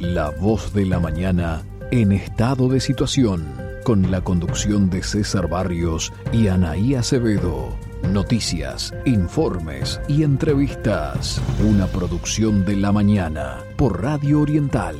La voz de la mañana en estado de situación, con la conducción de César Barrios y Anaí Acevedo. Noticias, informes y entrevistas. Una producción de la mañana por Radio Oriental.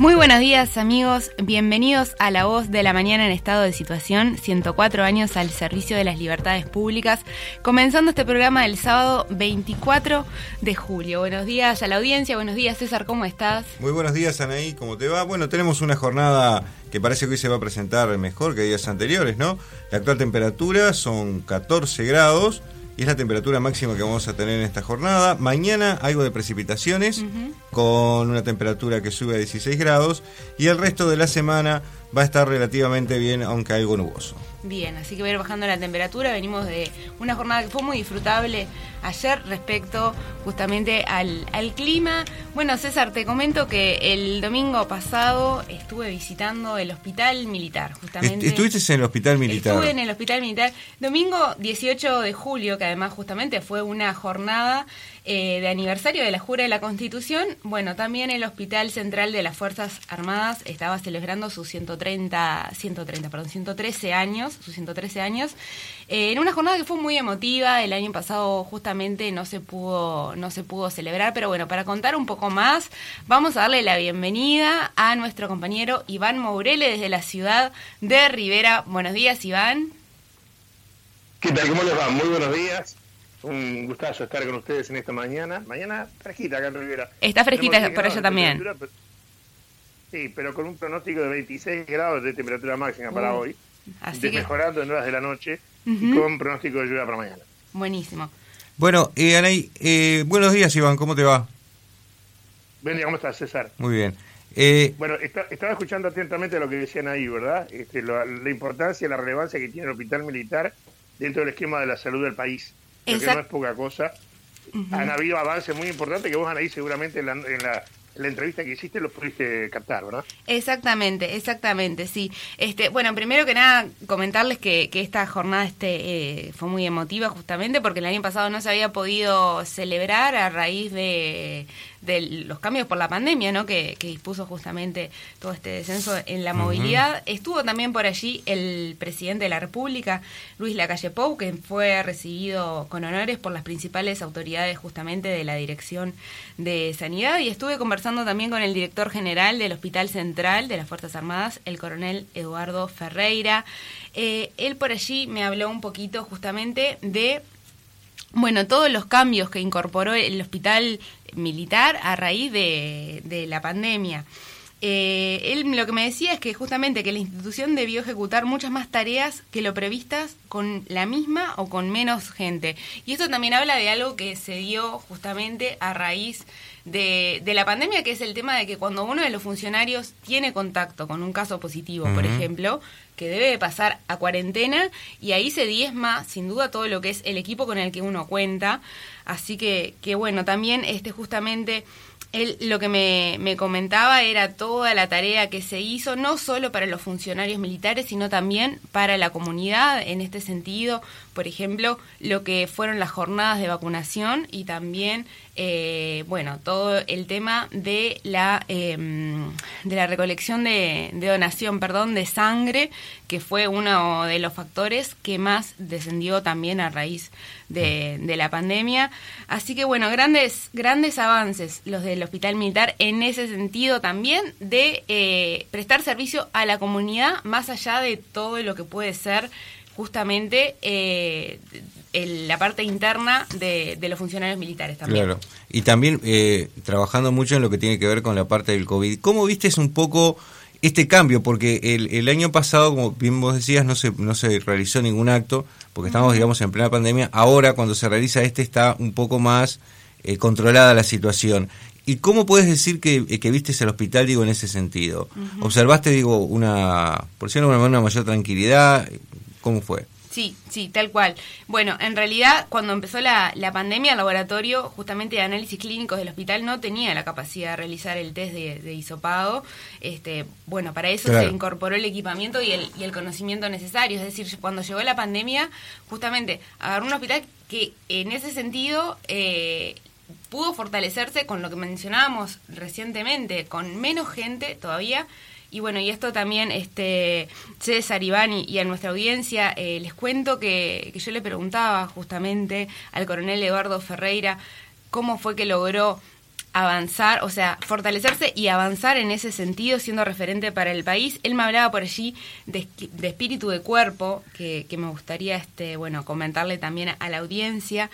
Muy buenos días amigos, bienvenidos a La Voz de la Mañana en estado de situación, 104 años al servicio de las libertades públicas, comenzando este programa el sábado 24 de julio. Buenos días a la audiencia, buenos días César, ¿cómo estás? Muy buenos días Anaí, ¿cómo te va? Bueno, tenemos una jornada que parece que hoy se va a presentar mejor que días anteriores, ¿no? La actual temperatura son 14 grados y es la temperatura máxima que vamos a tener en esta jornada. Mañana algo de precipitaciones con una temperatura que sube a 16 grados y el resto de la semana va a estar relativamente bien, aunque algo nuboso. Bien, así que va a ir bajando la temperatura. Venimos de una jornada que fue muy disfrutable ayer respecto justamente al, al clima. Bueno, César, te comento que el domingo pasado estuve visitando el hospital militar, justamente. ¿Estuviste en el hospital militar? Estuve en el hospital militar. Domingo 18 de julio, que además justamente fue una jornada eh, de aniversario de la Jura de la Constitución, bueno, también el Hospital Central de las Fuerzas Armadas estaba celebrando sus 130, 130, perdón, 113 años, sus 113 años, eh, en una jornada que fue muy emotiva, el año pasado justamente no se pudo, no se pudo celebrar, pero bueno, para contar un poco más, vamos a darle la bienvenida a nuestro compañero Iván Mourele desde la ciudad de Rivera. Buenos días, Iván. ¿Qué tal? ¿Cómo les va? Muy buenos días. Un gustazo estar con ustedes en esta mañana. Mañana fresquita acá en Rivera. Está fresquita por allá también. sí, pero con un pronóstico de 26 grados de temperatura máxima para hoy. Así Mejorando en horas de la noche y con pronóstico de lluvia para mañana. Buenísimo. Bueno, eh, Anaí, eh, buenos días Iván, ¿cómo te va? Buen día, ¿cómo estás César? Muy bien. Eh, bueno, estaba escuchando atentamente lo que decían ahí, ¿verdad? Este, la, la importancia y la relevancia que tiene el hospital militar dentro del esquema de la salud del país que no es poca cosa. Han habido avances muy importantes que vos, Anaí, seguramente en la, en la la entrevista que hiciste lo pudiste captar, ¿verdad? Exactamente, exactamente, sí. Este, bueno, primero que nada comentarles que, que esta jornada este eh, fue muy emotiva justamente porque el año pasado no se había podido celebrar a raíz de, de los cambios por la pandemia, ¿no? Que, dispuso justamente todo este descenso en la movilidad. Estuvo también por allí el presidente de la República, Luis Lacalle Pou, que fue recibido con honores por las principales autoridades justamente de la Dirección de Sanidad y estuve conversando también con el director general del Hospital Central de las Fuerzas Armadas, el coronel Eduardo Ferreira. Eh, él por allí me habló un poquito justamente de bueno, todos los cambios que incorporó el hospital militar a raíz de, de la pandemia. Eh, él lo que me decía es que justamente que la institución debió ejecutar muchas más tareas que lo previstas con la misma o con menos gente. Y esto también habla de algo que se dio justamente a raíz de, de la pandemia, que es el tema de que cuando uno de los funcionarios tiene contacto con un caso positivo, por ejemplo, que debe pasar a cuarentena y ahí se diezma sin duda todo lo que es el equipo con el que uno cuenta. Así que, que bueno, también este justamente él lo que me, me, comentaba era toda la tarea que se hizo, no solo para los funcionarios militares, sino también para la comunidad. En este sentido, por ejemplo, lo que fueron las jornadas de vacunación y también, eh, bueno, todo el tema de la, em, de la recolección de, de, donación, perdón, de sangre, que fue uno de los factores que más descendió también a raíz de, de la pandemia. Así que, bueno, grandes, grandes avances los del Hospital Militar en ese sentido también de eh, prestar servicio a la comunidad más allá de todo lo que puede ser justamente eh, la parte interna de, los funcionarios militares también. Claro, y también eh, trabajando mucho en lo que tiene que ver con la parte del COVID. ¿Cómo viste es un poco este cambio? Porque el, el, año pasado, como bien vos decías, no se, no se realizó ningún acto, porque estamos, digamos, en plena pandemia. Ahora, cuando se realiza este, está un poco más eh, controlada la situación. ¿Y cómo puedes decir que, eh, que viste el hospital, digo, en ese sentido? ¿Observaste, digo, una, por no, una mayor tranquilidad? ¿Cómo fue? Sí, sí, tal cual. Bueno, en realidad, cuando empezó la, la pandemia, el laboratorio justamente de análisis clínicos del hospital no tenía la capacidad de realizar el test de, de hisopado. Este, bueno, para eso se incorporó el equipamiento y el, y el conocimiento necesario. Es decir, cuando llegó la pandemia, justamente agarró un hospital que en ese sentido eh, pudo fortalecerse con lo que mencionábamos recientemente, con menos gente todavía y bueno, y esto también, este, César, Iván y, a nuestra audiencia, eh, les cuento que, yo le preguntaba justamente al coronel Eduardo Ferreira cómo fue que logró avanzar, o sea, fortalecerse y avanzar en ese sentido, siendo referente para el país. Él me hablaba por allí de, espíritu de cuerpo, que, que, me gustaría, este, bueno, comentarle también a la audiencia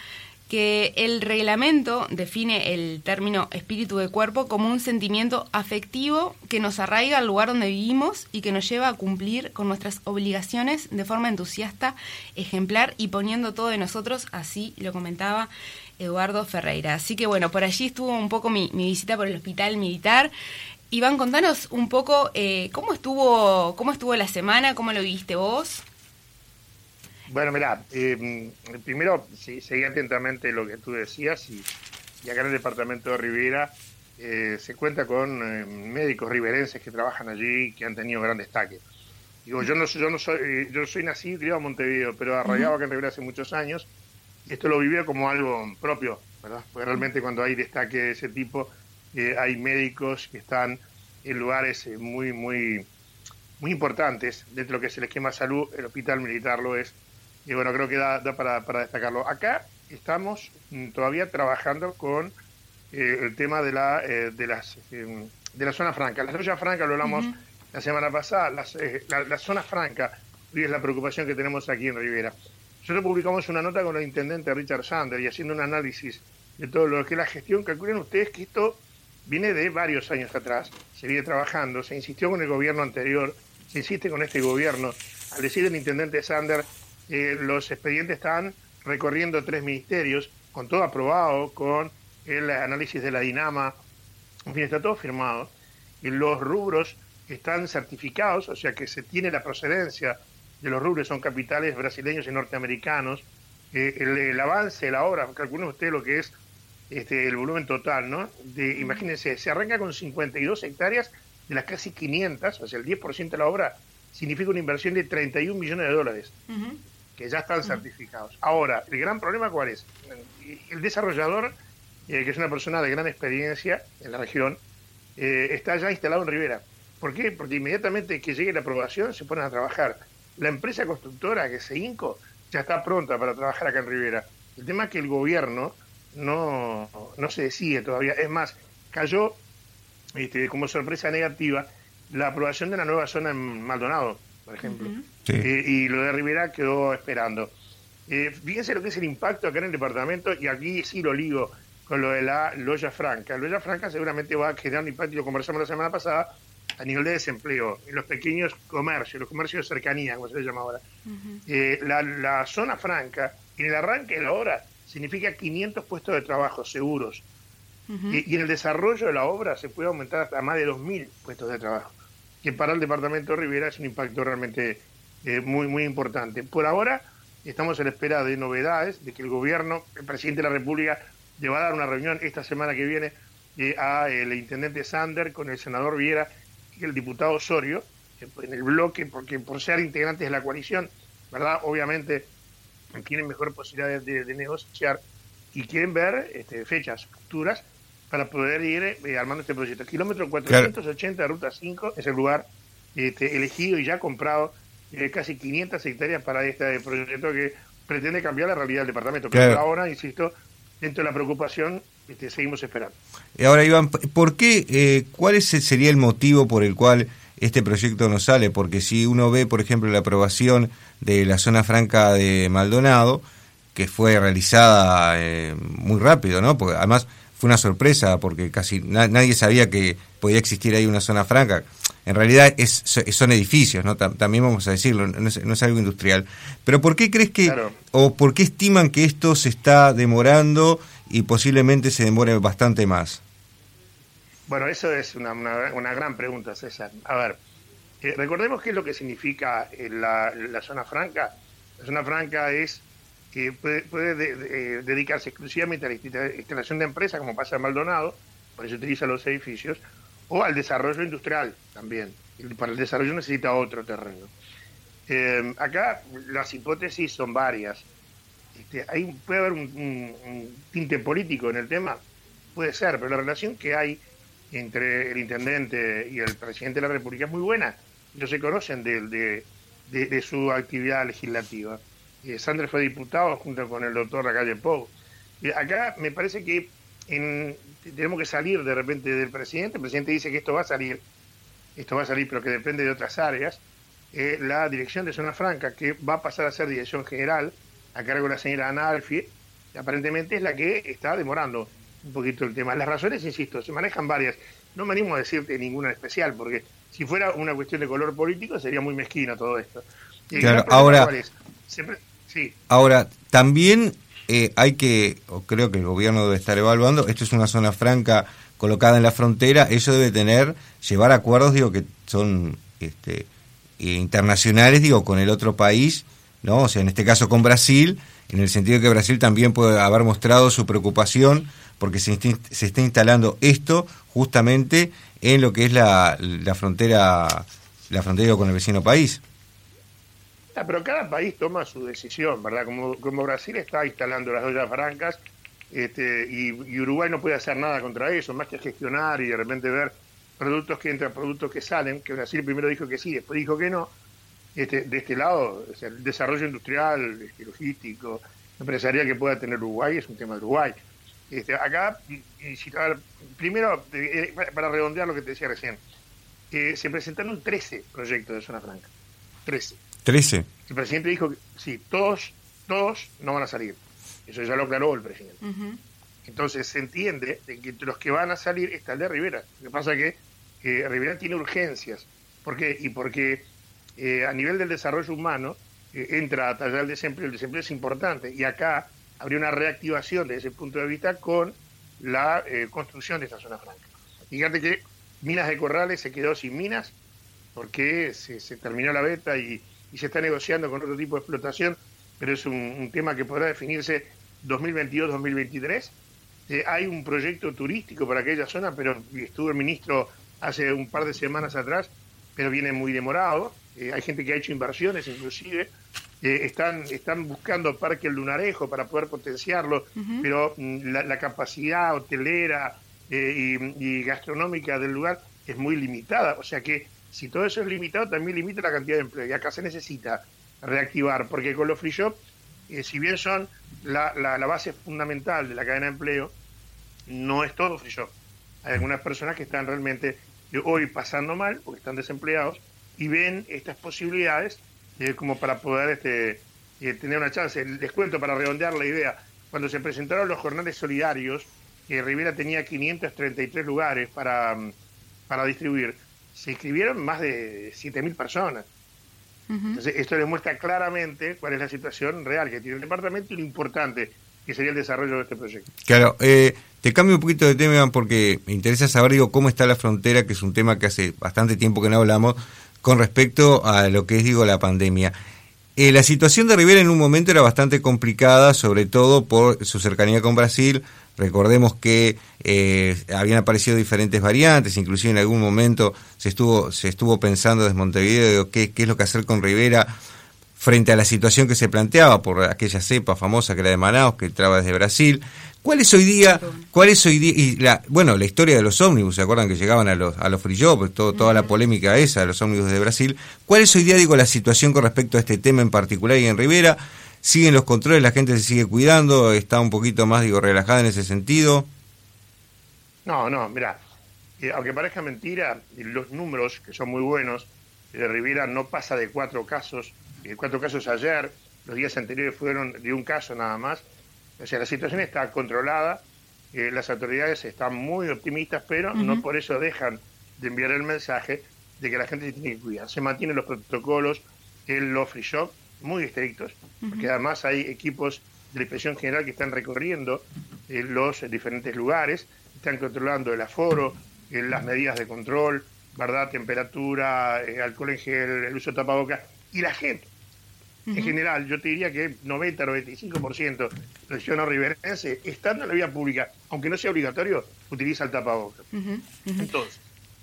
que el reglamento define el término espíritu de cuerpo como un sentimiento afectivo que nos arraiga al lugar donde vivimos y que nos lleva a cumplir con nuestras obligaciones de forma entusiasta, ejemplar y poniendo todo de nosotros, así lo comentaba Eduardo Ferreira. Así que bueno, por allí estuvo un poco mi, visita por el hospital militar. Iván, contanos un poco eh, cómo estuvo, cómo estuvo la semana, cómo lo viste vos. Bueno, mira, eh, primero sí, seguí atentamente lo que tú decías y, acá en el departamento de Rivera eh, se cuenta con eh, médicos riverenses que trabajan allí y que han tenido gran destaque. Digo, yo no, yo no soy, yo soy nacido y criado en Montevideo, pero arraigado acá en Rivera hace muchos años. Y esto lo vivía como algo propio, ¿verdad? Porque realmente cuando hay destaque de ese tipo, hay médicos que están en lugares muy, muy, muy importantes dentro de lo que es el esquema de salud. El hospital militar lo es y bueno, creo que da, para, destacarlo. Acá estamos mm, todavía trabajando con eh, el tema de la, eh, de, las, em, de la zona franca. La zona franca lo hablamos la semana pasada. Eh, la, zona franca hoy es la preocupación que tenemos aquí en Rivera. Nosotros publicamos una nota con el intendente Richard Sander y haciendo un análisis de todo lo que es la gestión. Calculen ustedes que esto viene de varios años atrás. Se viene trabajando, se insistió con el gobierno anterior, se insiste con este gobierno. Al decir el intendente Sander eh, los expedientes están recorriendo tres ministerios, con todo aprobado, con el análisis de la Dinama, en fin, está todo firmado. Y los rubros están certificados, o sea que se tiene la procedencia de los rubros, son capitales brasileños y norteamericanos. Eh, el, avance de la obra, calculen ustedes lo que es este, el volumen total, ¿no? De, imagínense, se arranca con 52 hectáreas de las casi 500, o sea, el 10% de la obra significa una inversión de 31 millones de dólares que ya están certificados. Ahora, el gran problema cuál es? El desarrollador, eh, que es una persona de gran experiencia en la región, eh, está ya instalado en Rivera. ¿Por qué? Porque inmediatamente que llegue la aprobación se ponen a trabajar. La empresa constructora, que es INCO, ya está pronta para trabajar acá en Rivera. El tema es que el gobierno no, no se decide todavía. Es más, cayó este, como sorpresa negativa la aprobación de la nueva zona en Maldonado por ejemplo. Eh, y lo de Rivera quedó esperando. Eh, fíjense lo que es el impacto acá en el departamento, y aquí sí lo ligo con lo de la Loya Franca. La Loya Franca seguramente va a generar un impacto, y lo conversamos la semana pasada, a nivel de desempleo, en los pequeños comercios, los comercios de cercanía, como se le llama ahora. Eh, la, zona franca, en el arranque de la obra, significa 500 puestos de trabajo seguros. y, y, en el desarrollo de la obra se puede aumentar hasta más de 2.000 puestos de trabajo que para el departamento de Rivera es un impacto realmente eh, muy, muy importante. Por ahora estamos en espera de novedades, de que el gobierno, el presidente de la República, le va a dar una reunión esta semana que viene eh, a el intendente Sander con el senador Viera y el diputado Osorio, en el bloque, porque por ser integrantes de la coalición, ¿verdad? Obviamente tienen mejor posibilidad de, negociar y quieren ver este, fechas futuras para poder ir eh, armando este proyecto. Kilómetro 480 de Ruta 5 es el lugar este, elegido y ya comprado eh, casi 500 hectáreas para este proyecto que pretende cambiar la realidad del departamento. Pero ahora, insisto, dentro de la preocupación, este, seguimos esperando. Y ahora, Iván, ¿por qué, eh, cuál sería el motivo por el cual este proyecto no sale? Porque si uno ve, por ejemplo, la aprobación de la zona franca de Maldonado, que fue realizada muy rápido, ¿no? Porque además fue una sorpresa porque casi nadie sabía que podía existir ahí una zona franca. En realidad es, son edificios, ¿no? también vamos a decirlo, no es, algo industrial. Pero ¿por qué crees que, o por qué estiman que esto se está demorando y posiblemente se demore bastante más? Bueno, eso es una, una, gran pregunta, César. A ver, eh, recordemos qué es lo que significa eh, la, la, zona franca. La zona franca es que puede, puede dedicarse exclusivamente a la instalación de empresas, como pasa en Maldonado, por eso utiliza los edificios, o al desarrollo industrial también. para el desarrollo necesita otro terreno. Eh, acá las hipótesis son varias. Este, puede haber un, tinte político en el tema, puede ser, pero la relación que hay entre el intendente y el presidente de la República es muy buena. Ellos se conocen de, su actividad legislativa. Eh, Sandra fue diputado junto con el doctor Lacalle Pou. Eh, acá me parece que tenemos que salir de repente del presidente. El presidente dice que esto va a salir, esto va a salir, pero que depende de otras áreas. Eh, la dirección de Zona Franca, que va a pasar a ser dirección general a cargo de la señora Ana Alfie, aparentemente es la que está demorando un poquito el tema. Las razones, insisto, se manejan varias. No me animo a decirte ninguna en especial, porque si fuera una cuestión de color político sería muy mezquino todo esto. claro, ahora, ahora, también eh, hay que, o creo que el gobierno debe estar evaluando, esto es una zona franca colocada en la frontera, eso debe tener, llevar acuerdos, digo, que son este, internacionales, digo, con el otro país, ¿no? O sea, en este caso con Brasil, en el sentido de que Brasil también puede haber mostrado su preocupación porque se, se está instalando esto justamente en lo que es la frontera la frontera con el vecino país. Ah, pero cada país toma su decisión, ¿verdad? Como, Brasil está instalando las ollas francas este, y, Uruguay no puede hacer nada contra eso, más que gestionar y de repente ver productos que entran, productos que salen, que Brasil primero dijo que sí, después dijo que no. Este, de este lado, el desarrollo industrial, este, logístico, empresarial que pueda tener Uruguay es un tema de Uruguay. Este, acá, primero, eh, para redondear lo que te decía recién, eh, se presentaron 13 proyectos de zona franca. 13. 13. El presidente dijo que sí, todos, todos no van a salir. Eso ya lo aclaró el presidente. Entonces se entiende de que entre los que van a salir está el de Rivera. Lo que pasa es que Rivera tiene urgencias. ¿Por qué? Y porque eh, a nivel del desarrollo humano entra a tallar el desempleo. El desempleo es importante. Y acá habría una reactivación desde ese punto de vista con la eh, construcción de esta zona franca. Fíjate que Minas de Corrales se quedó sin minas porque se, terminó la beta y, se está negociando con otro tipo de explotación, pero es un, tema que podrá definirse 2022-2023. Eh, hay un proyecto turístico para aquella zona, pero estuvo el ministro hace un par de semanas atrás, pero viene muy demorado. Eh, hay gente que ha hecho inversiones inclusive están, están buscando Parque Lunarejo para poder potenciarlo, pero mm, la, capacidad hotelera eh, y, gastronómica del lugar es muy limitada. O sea que si todo eso es limitado, también limita la cantidad de empleo. Y acá se necesita reactivar, porque con los free shop, eh, si bien son la, base fundamental de la cadena de empleo, no es todo free shop. Hay algunas personas que están realmente eh, hoy pasando mal porque están desempleados y ven estas posibilidades eh, como para poder este, tener una chance. Les cuento para redondear la idea, cuando se presentaron los jornales solidarios, que Rivera tenía 533 lugares para, mm, para distribuir, se inscribieron más de 7.000 personas. Entonces, esto demuestra claramente cuál es la situación real que tiene el departamento y lo importante que sería el desarrollo de este proyecto. Claro, eh, te cambio un poquito de tema porque me interesa saber, digo, cómo está la frontera, que es un tema que hace bastante tiempo que no hablamos, con respecto a lo que es, digo, la pandemia. Eh, la situación de Rivera en un momento era bastante complicada, sobre todo por su cercanía con Brasil. Recordemos que eh, habían aparecido diferentes variantes, inclusive en algún momento se estuvo, se estuvo pensando desde Montevideo qué, qué es lo que hacer con Rivera frente a la situación que se planteaba por aquella cepa famosa que era de Manaus, que entraba desde Brasil. ¿Cuál es hoy día, cuál es hoy día, y la, bueno, la historia de los ómnibus, ¿se acuerdan que llegaban a los, a los free toda la polémica esa de los ómnibus de Brasil? ¿Cuál es hoy día, digo, la situación con respecto a este tema en particular y en Rivera? ¿Siguen los controles, la gente se sigue cuidando, está un poquito más, digo, relajada en ese sentido? No, no, mira, eh, aunque parezca mentira, los números, que son muy buenos, de Rivera no pasa de cuatro casos, eh, cuatro casos ayer, los días anteriores fueron de un caso nada más, o sea, la situación está controlada, eh, las autoridades están muy optimistas, pero no por eso dejan de enviar el mensaje de que la gente se tiene que cuidar. Se mantienen los protocolos en los free shop muy estrictos, porque además hay equipos de la Inspección General que están recorriendo eh, los diferentes lugares, están controlando el aforo, eh, las medidas de control, ¿verdad? Temperatura, alcohol en gel, el uso de tapabocas, y la gente En general, yo te diría que 90-95% de la ciudadano riverense, estando en la vía pública, aunque no sea obligatorio, utiliza el tapabocas. Entonces,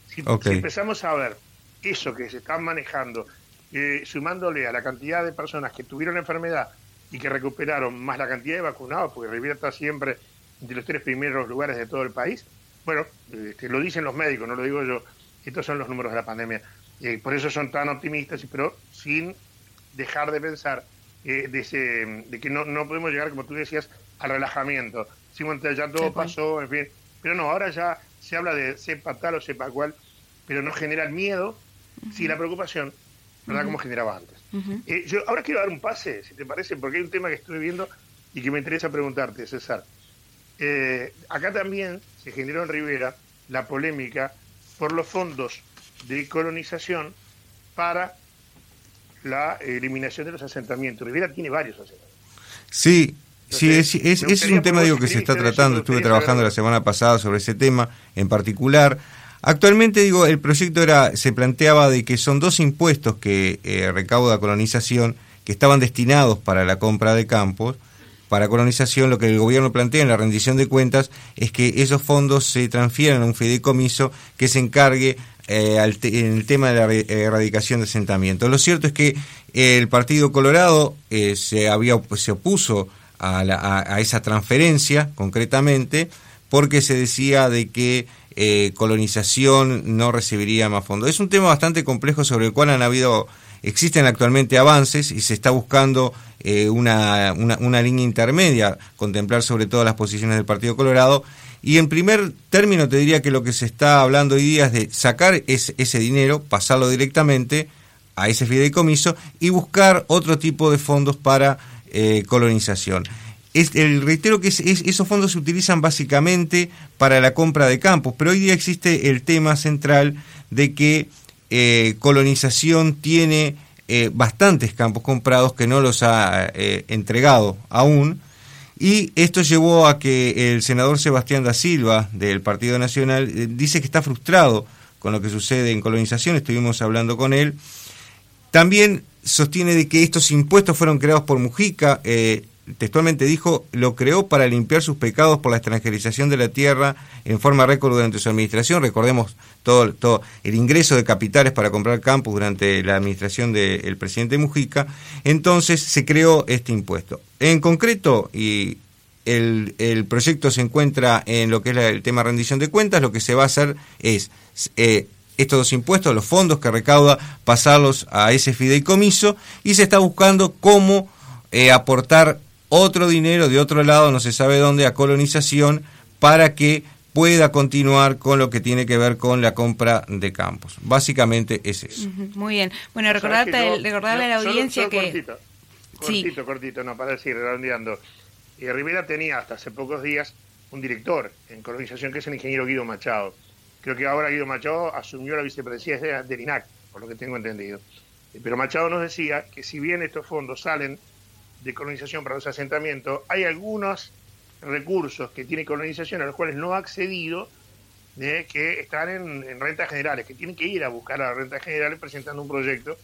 si, empezamos a ver eso que se están manejando, eh, sumándole a la cantidad de personas que tuvieron la enfermedad y que recuperaron, más la cantidad de vacunados, porque Rivera está siempre entre los tres primeros lugares de todo el país, bueno, este, lo dicen los médicos, no lo digo yo, estos son los números de la pandemia. Eh, por eso son tan optimistas, pero sin dejar de pensar eh, de, de, que no, no podemos llegar, como tú decías, al relajamiento. Sí, ya todo pasó, en fin. Pero no, ahora ya se habla de sepa tal o sepa cual, pero no genera el miedo, sí la preocupación, ¿verdad? Como generaba antes. Eh, yo ahora quiero dar un pase, si te parece, porque hay un tema que estoy viendo y que me interesa preguntarte, César. Eh, acá también se generó en Rivera la polémica por los fondos de colonización para la eliminación de los asentamientos. Rivera tiene varios asentamientos. Sí, Sí, es, es, un tema digo que se está tratando. Estuve trabajando la semana pasada sobre ese tema en particular. Actualmente digo el proyecto era se planteaba de que son dos impuestos que eh, recauda colonización que estaban destinados para la compra de campos para colonización, lo que el gobierno plantea en la rendición de cuentas es que esos fondos se transfieran a un fideicomiso que se encargue eh, en el tema de la erradicación de asentamientos. Lo cierto es que el Partido Colorado eh, se, había, se opuso a, esa transferencia, concretamente, porque se decía de que eh, colonización no recibiría más fondos. Es un tema bastante complejo sobre el cual han habido, existen actualmente avances y se está buscando eh, una, una, línea intermedia, contemplar sobre todo las posiciones del Partido Colorado. Y en primer término te diría que lo que se está hablando hoy día es de sacar ese dinero, pasarlo directamente a ese fideicomiso y buscar otro tipo de fondos para eh, colonización. Es, el, reitero que esos fondos se utilizan básicamente para la compra de campos, pero hoy día existe el tema central de que eh, colonización tiene eh, bastantes campos comprados que no los ha entregado aún. Y esto llevó a que el senador Sebastián da Silva del Partido Nacional dice que está frustrado con lo que sucede en colonización, estuvimos hablando con él. También sostiene de que estos impuestos fueron creados por Mujica, eh, textualmente dijo, lo creó para limpiar sus pecados por la extranjerización de la tierra en forma récord durante su administración. Recordemos todo, todo el ingreso de capitales para comprar campos durante la administración del presidente Mujica. Entonces se creó este impuesto. En concreto, y el, el proyecto se encuentra en lo que es el tema rendición de cuentas, lo que se va a hacer es... Eh, estos dos impuestos, los fondos que recauda, pasarlos a ese fideicomiso y se está buscando cómo eh, aportar otro dinero de otro lado, no se sabe dónde, a colonización para que pueda continuar con lo que tiene que ver con la compra de campos. Básicamente es eso. Muy bien. Bueno, recordarte, recordarle a la audiencia que... Cortito, cortito, cortito, no, para decir, redondeando. Y Rivera tenía hasta hace pocos días un director en colonización que es el ingeniero Guido Machado Creo que ahora Guido Machado asumió la vicepresidencia del INAC, por lo que tengo entendido. Eh, pero Machado nos decía que si bien estos fondos salen de colonización para los asentamientos, hay algunos recursos que tiene colonización a los cuales no ha accedido, que están en, rentas generales, que tienen que ir a buscar a las rentas generales presentando un proyecto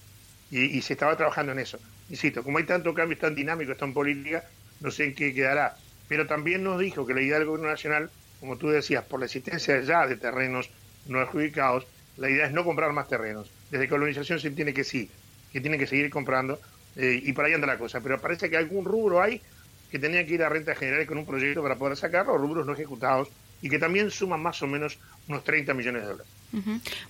y, se estaba trabajando en eso. Insisto, como hay tanto cambio, tan dinámico, tan política, no sé en qué quedará. Pero también nos dijo que la idea del gobierno nacional como tú decías, por la existencia ya de terrenos no adjudicados, la idea es no comprar más terrenos. Desde colonización se entiende que sí, que tienen que seguir comprando eh, y por ahí anda la cosa. Pero parece que algún rubro hay que tenía que ir a rentas generales con un proyecto para poder sacarlo, rubros no ejecutados y que también suman más o menos unos 30 millones de dólares.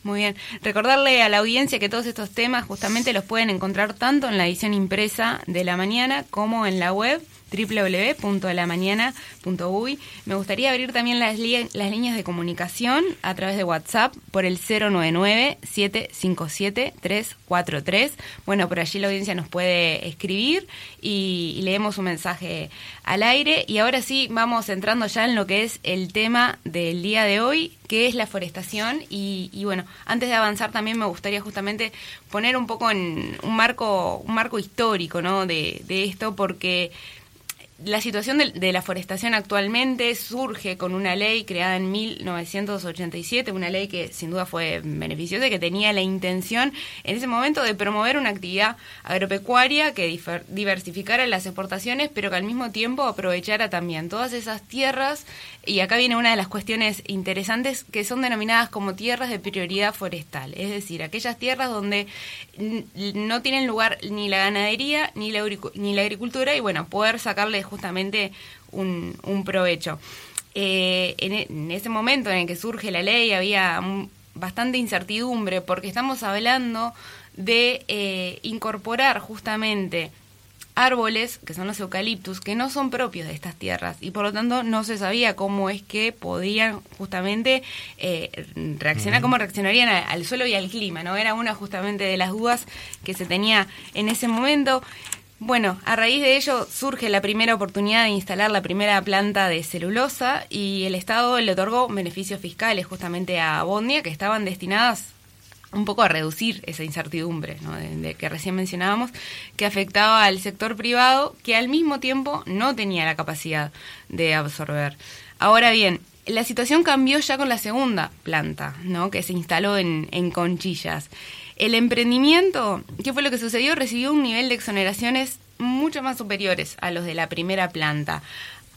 Muy bien. Recordarle a la audiencia que todos estos temas justamente los pueden encontrar tanto en la edición impresa de la mañana como en la web www.lamañana.uy. Me gustaría abrir también las, las líneas de comunicación a través de WhatsApp por el 099-757-343. Bueno, por allí la audiencia nos puede escribir y, leemos un mensaje al aire. Y ahora sí, vamos entrando ya en lo que es el tema del día de hoy, que es la forestación. Y, y bueno, antes de avanzar también me gustaría justamente poner un poco en un marco, un marco histórico ¿no? de, de esto, porque la situación de, la forestación actualmente surge con una ley creada en 1987, una ley que sin duda fue beneficiosa y que tenía la intención en ese momento de promover una actividad agropecuaria que diversificara las exportaciones, pero que al mismo tiempo aprovechara también todas esas tierras. Y acá viene una de las cuestiones interesantes que son denominadas como tierras de prioridad forestal, es decir, aquellas tierras donde no tienen lugar ni la ganadería ni la, ni la agricultura y bueno, poder sacarle justamente un, provecho. Eh, e, en, ese momento en el que surge la ley había bastante incertidumbre porque estamos hablando de eh, incorporar justamente árboles, que son los eucaliptus, que no son propios de estas tierras y por lo tanto no se sabía cómo es que podían justamente eh, reaccionar, cómo reaccionarían al suelo y al clima, ¿no? Era una justamente de las dudas que se tenía en ese momento. Bueno, a raíz de ello surge la primera oportunidad de instalar la primera planta de celulosa y el Estado le otorgó beneficios fiscales justamente a Bondia que estaban destinadas un poco a reducir esa incertidumbre de, que recién mencionábamos, que afectaba al sector privado que al mismo tiempo no tenía la capacidad de absorber. Ahora bien, la situación cambió ya con la segunda planta, ¿no? que se instaló en, en Conchillas. El emprendimiento, ¿qué fue lo que sucedió? Recibió un nivel de exoneraciones mucho más superiores a los de la primera planta.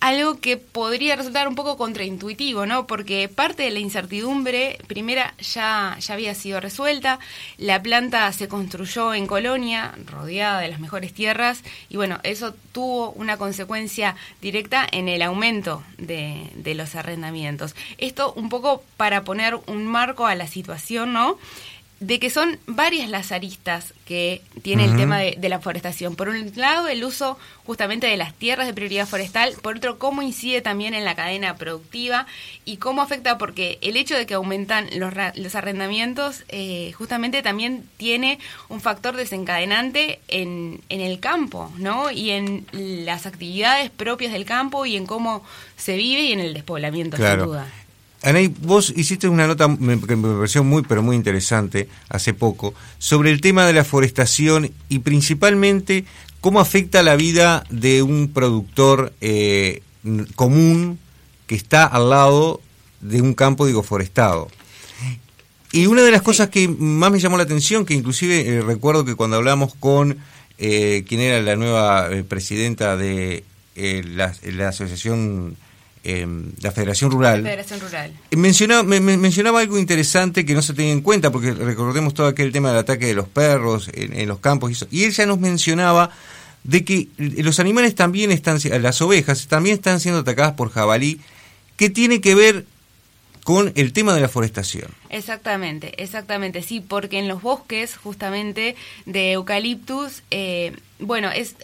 Algo que podría resultar un poco contraintuitivo, ¿no? Porque parte de la incertidumbre primera ya, ya había sido resuelta, la planta se construyó en Colonia, rodeada de las mejores tierras, y bueno, eso tuvo una consecuencia directa en el aumento de, de los arrendamientos. Esto un poco para poner un marco a la situación, ¿no? De que son varias las aristas que tiene el tema de, la forestación. Por un lado, el uso justamente de las tierras de prioridad forestal, por otro, cómo incide también en la cadena productiva y cómo afecta, porque el hecho de que aumentan los, los arrendamientos eh, justamente también tiene un factor desencadenante en, en el campo, ¿no? Y en las actividades propias del campo y en cómo se vive y en el despoblamiento, sin duda. Anaí, vos hiciste una nota que me pareció muy, pero muy interesante hace poco, sobre el tema de la forestación y principalmente cómo afecta la vida de un productor eh, común que está al lado de un campo, digo, forestado. Y una de las cosas que más me llamó la atención, que inclusive eh, recuerdo que cuando hablamos con eh, quien era la nueva presidenta de la, la Asociación eh, la Federación Rural, eh, Mencionaba, mencionaba algo interesante que no se tenía en cuenta, porque recordemos todo aquel tema del ataque de los perros en, los campos, y, y él ya nos mencionaba de que los animales también están, las ovejas también están siendo atacadas por jabalí, que tiene que ver con el tema de la forestación. Exactamente, exactamente, sí, porque en los bosques justamente de eucaliptus, eh, bueno, es,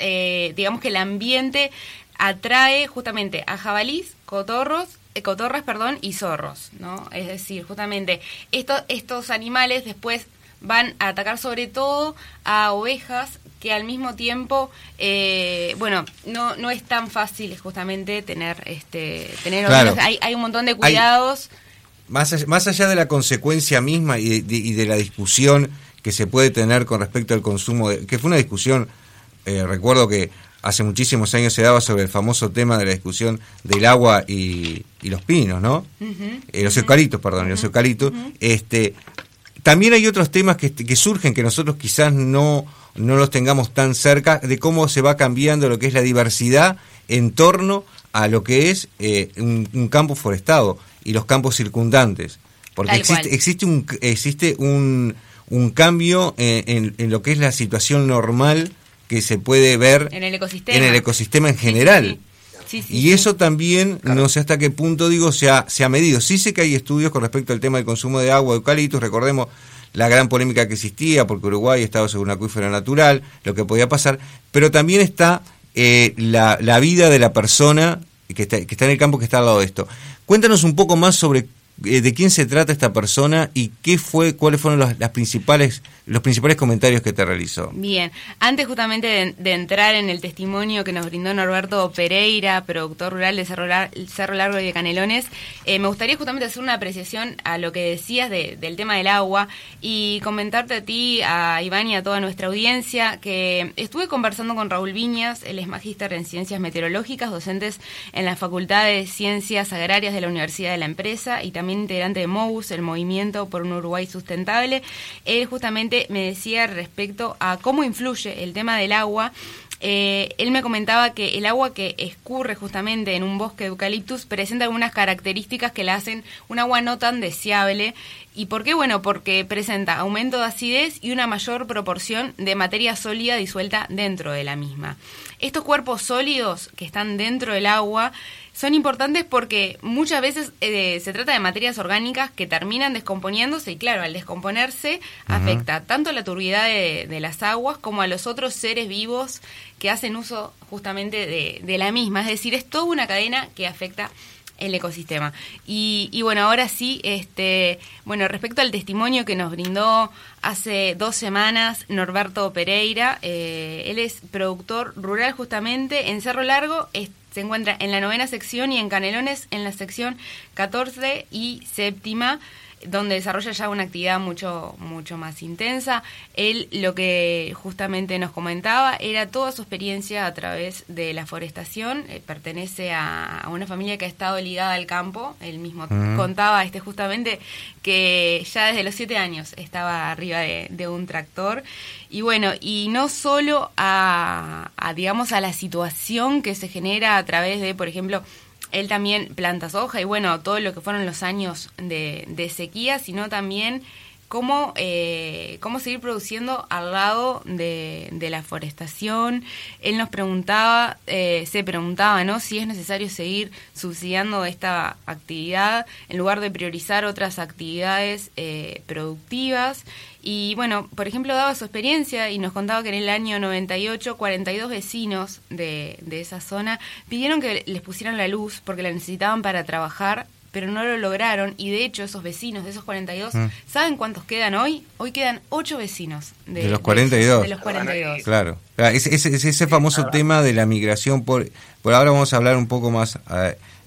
digamos que el ambiente atrae justamente a jabalís, cotorros, eh, cotorras, perdón, y zorros, ¿no? Es decir, justamente estos, estos animales después van a atacar sobre todo a ovejas que al mismo tiempo, eh, bueno, no, no es tan fácil justamente tener, este, tener ovejas. Hay, hay un montón de cuidados. más, allá, más allá de la consecuencia misma y de, y de, la discusión que se puede tener con respecto al consumo, de, que fue una discusión, eh, recuerdo que hace muchísimos años se daba sobre el famoso tema de la discusión del agua y, los pinos, ¿no? Eh, los eucaliptos, perdón, los eucaliptos. este, también hay otros temas que, que, surgen que nosotros quizás no, no los tengamos tan cerca de cómo se va cambiando lo que es la diversidad en torno a lo que es eh, un, campo forestado y los campos circundantes. Porque existe, existe, un, existe un, un cambio en, en, lo que es la situación normal que se puede ver en el ecosistema en, el ecosistema en general. y eso también, no sé hasta qué punto, digo, se ha, se ha medido. Sí sé que hay estudios con respecto al tema del consumo de agua de eucaliptus, recordemos la gran polémica que existía, porque Uruguay estaba sobre un acuífero natural, lo que podía pasar, pero también está eh, la, la, vida de la persona que está, que está en el campo, que está al lado de esto. Cuéntanos un poco más sobre de quién se trata esta persona y qué fue, cuáles fueron los, las principales, los principales comentarios que te realizó. Bien, antes justamente de, entrar en el testimonio que nos brindó Norberto Pereira, productor rural de Cerro, Largo y de Canelones, eh, me gustaría justamente hacer una apreciación a lo que decías del tema del agua y comentarte a ti, a Iván y a toda nuestra audiencia que estuve conversando con Raúl Viñas, él es magíster en ciencias meteorológicas, docentes en la Facultad de Ciencias Agrarias de la Universidad de la Empresa y también integrante de MOUS, el Movimiento por un Uruguay Sustentable. Él justamente me decía respecto a cómo influye el tema del agua eh, él me comentaba que el agua que escurre justamente en un bosque de eucaliptus presenta algunas características que la hacen un agua no tan deseable. ¿Y por qué? Bueno, porque presenta aumento de acidez y una mayor proporción de materia sólida disuelta dentro de la misma. Estos cuerpos sólidos que están dentro del agua son importantes porque muchas veces eh, se trata de materias orgánicas que terminan descomponiéndose y claro, al descomponerse afecta tanto a la turbidez de, las aguas como a los otros seres vivos que hacen uso justamente de, de la misma. Es decir, es toda una cadena que afecta el ecosistema. Y, y, bueno, ahora sí, este, bueno, respecto al testimonio que nos brindó hace dos semanas Norberto Pereira, eh, él es productor rural justamente en Cerro Largo, se encuentra en la novena sección y en Canelones en la sección 14 y séptima donde desarrolla ya una actividad mucho, mucho más intensa. Él lo que justamente nos comentaba era toda su experiencia a través de la forestación. Eh, pertenece a, una familia que ha estado ligada al campo. Él mismo contaba este justamente que ya desde los siete años estaba arriba de, un tractor. Y bueno, y no solo a, a, digamos, a la situación que se genera a través de, por ejemplo, él también planta soja y bueno, todo lo que fueron los años de, de sequía, sino también cómo, eh, cómo seguir produciendo al lado de, de la forestación. Él nos preguntaba, eh, se preguntaba, ¿no? Si es necesario seguir subsidiando esta actividad en lugar de priorizar otras actividades eh, productivas. Y bueno, por ejemplo, daba su experiencia y nos contaba que en el año 98, 42 vecinos de, de esa zona pidieron que les pusieran la luz porque la necesitaban para trabajar pero no lo lograron y de hecho esos vecinos de esos 42, mm. ¿saben cuántos quedan hoy? Hoy quedan 8 vecinos de, los 42. De, los 42. Claro, ese, ese, famoso tema de la migración, por, por ahora vamos a hablar un poco más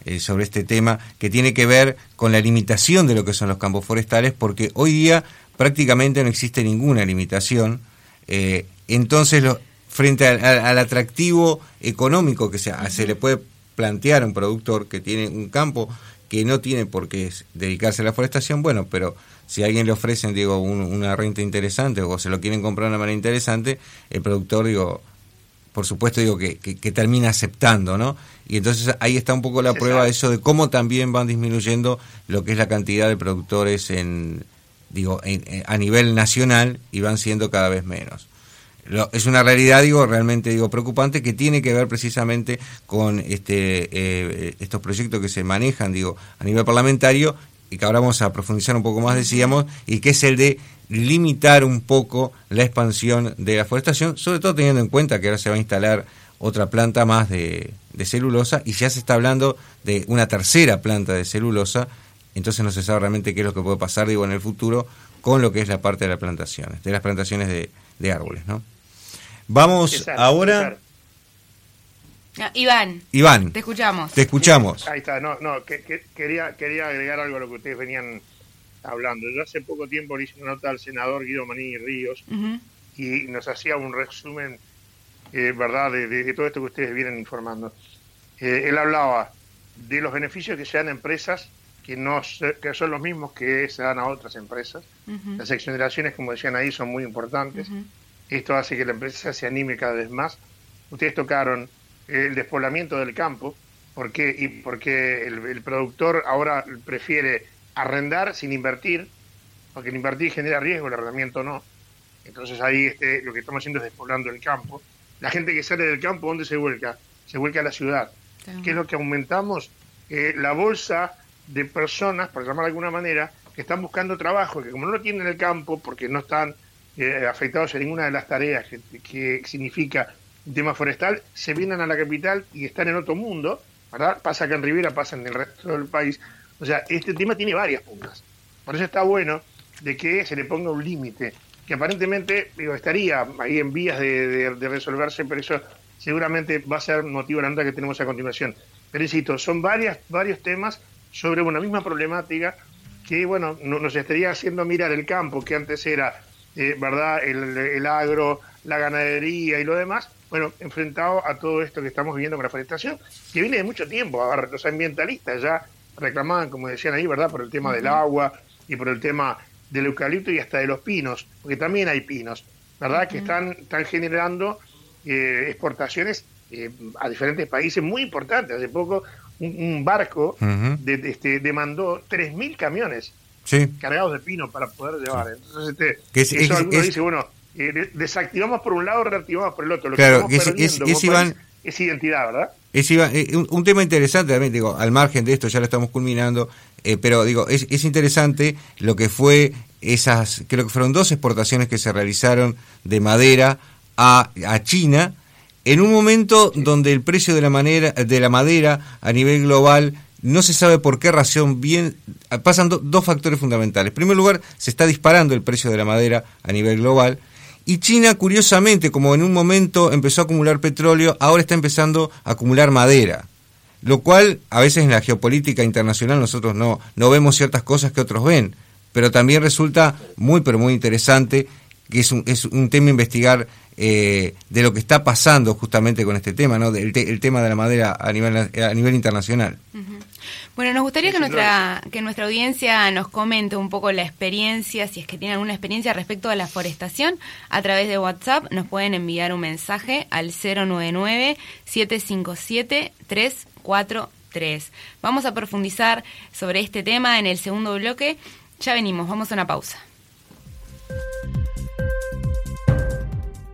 eh, sobre este tema que tiene que ver con la limitación de lo que son los campos forestales, porque hoy día prácticamente no existe ninguna limitación. Eh, entonces, lo, frente al, atractivo económico que se, se le puede plantear a un productor que tiene un campo que no tiene por qué dedicarse a la forestación, bueno, pero si a alguien le ofrecen, digo, una renta interesante o se lo quieren comprar de una manera interesante, el productor, digo, por supuesto, digo, que, que, termina aceptando, ¿no? Y entonces ahí está un poco la prueba de eso de cómo también van disminuyendo lo que es la cantidad de productores en, digo, a nivel nacional y van siendo cada vez menos es una realidad, digo, realmente digo preocupante que tiene que ver precisamente con este eh, estos proyectos que se manejan, digo, a nivel parlamentario y que ahora vamos a profundizar un poco más, decíamos, y que es el de limitar un poco la expansión de la forestación, sobre todo teniendo en cuenta que ahora se va a instalar otra planta más de, de celulosa y ya se está hablando de una tercera planta de celulosa, entonces no se sabe realmente qué es lo que puede pasar, digo, en el futuro con lo que es la parte de las plantaciones, de las plantaciones de, de árboles, ¿no? Vamos ahora... Ah, Iván. Iván. Te escuchamos. Te escuchamos. ahí está, no, no, quería, quería agregar algo a lo que ustedes venían hablando. Yo hace poco tiempo le hice una nota al senador Guido Manini Ríos y nos hacía un resumen, eh, ¿verdad?, de, todo esto que ustedes vienen informando. Eh, él hablaba de los beneficios que se dan a empresas que, no que son los mismos que se dan a otras empresas. Las exoneraciones, como decían ahí, son muy importantes. Esto hace que la empresa se anime cada vez más. Ustedes tocaron el despoblamiento del campo, ¿por qué? Y porque el, productor ahora prefiere arrendar sin invertir, porque el invertir genera riesgo, el arrendamiento no. Entonces ahí este, lo que estamos haciendo es despoblando el campo. La gente que sale del campo, ¿dónde se vuelca? Se vuelca a la ciudad. ¿Qué es lo que aumentamos? Eh, la bolsa de personas, por llamar de alguna manera, que están buscando trabajo, que como no lo tienen en el campo, porque no están eh, afectados en ninguna de las tareas que, significa un tema forestal, se vienen a la capital y están en otro mundo, ¿verdad? Pasa acá en Rivera, pasa en el resto del país, O sea, este tema tiene varias puntas. Por eso está bueno de que se le ponga un límite, que aparentemente digo, estaría ahí en vías de, resolverse, pero eso seguramente va a ser motivo de la nota que tenemos a continuación. Pero insisto, son varias, varios temas sobre una misma problemática que, bueno, nos estaría haciendo mirar el campo que antes era, eh, ¿verdad?, el, agro, la ganadería y lo demás, bueno, enfrentado a todo esto que estamos viviendo con la forestación, que viene de mucho tiempo. Ahora, los ambientalistas ya reclamaban, como decían ahí, ¿verdad?, por el tema del agua y por el tema del eucalipto y hasta de los pinos, porque también hay pinos, ¿verdad?, que están, están generando eh, exportaciones eh, a diferentes países muy importantes. Hace poco un, barco de, este, demandó 3.000 camiones cargados de pino para poder llevar. Entonces, este, eso dice, bueno, eh, desactivamos por un lado, reactivamos por el otro. Lo claro, que, es, es, identidad, ¿verdad? Es un, tema interesante también, digo, al margen de esto ya lo estamos culminando, pero digo, es, es interesante lo que fue esas, creo que fueron dos exportaciones que se realizaron de madera a, a China, en un momento donde el precio de la, manera, de la madera a nivel global no se sabe por qué razón bien pasan dos factores fundamentales. En primer lugar, se está disparando el precio de la madera a nivel global y China, curiosamente, como en un momento empezó a acumular petróleo, ahora está empezando a acumular madera. Lo cual, a veces en la geopolítica internacional nosotros no, no vemos ciertas cosas que otros ven, pero también resulta muy, pero muy interesante que es un, es un tema investigar eh, de lo que está pasando justamente con este tema, ¿no? el tema de la madera a nivel, a nivel internacional. Bueno, nos gustaría que nuestra, que nuestra audiencia nos comente un poco la experiencia, si es que tiene alguna experiencia respecto a la forestación, a través de WhatsApp nos pueden enviar un mensaje al 099-757-343. Vamos a profundizar sobre este tema en el segundo bloque. Ya venimos, vamos a una pausa.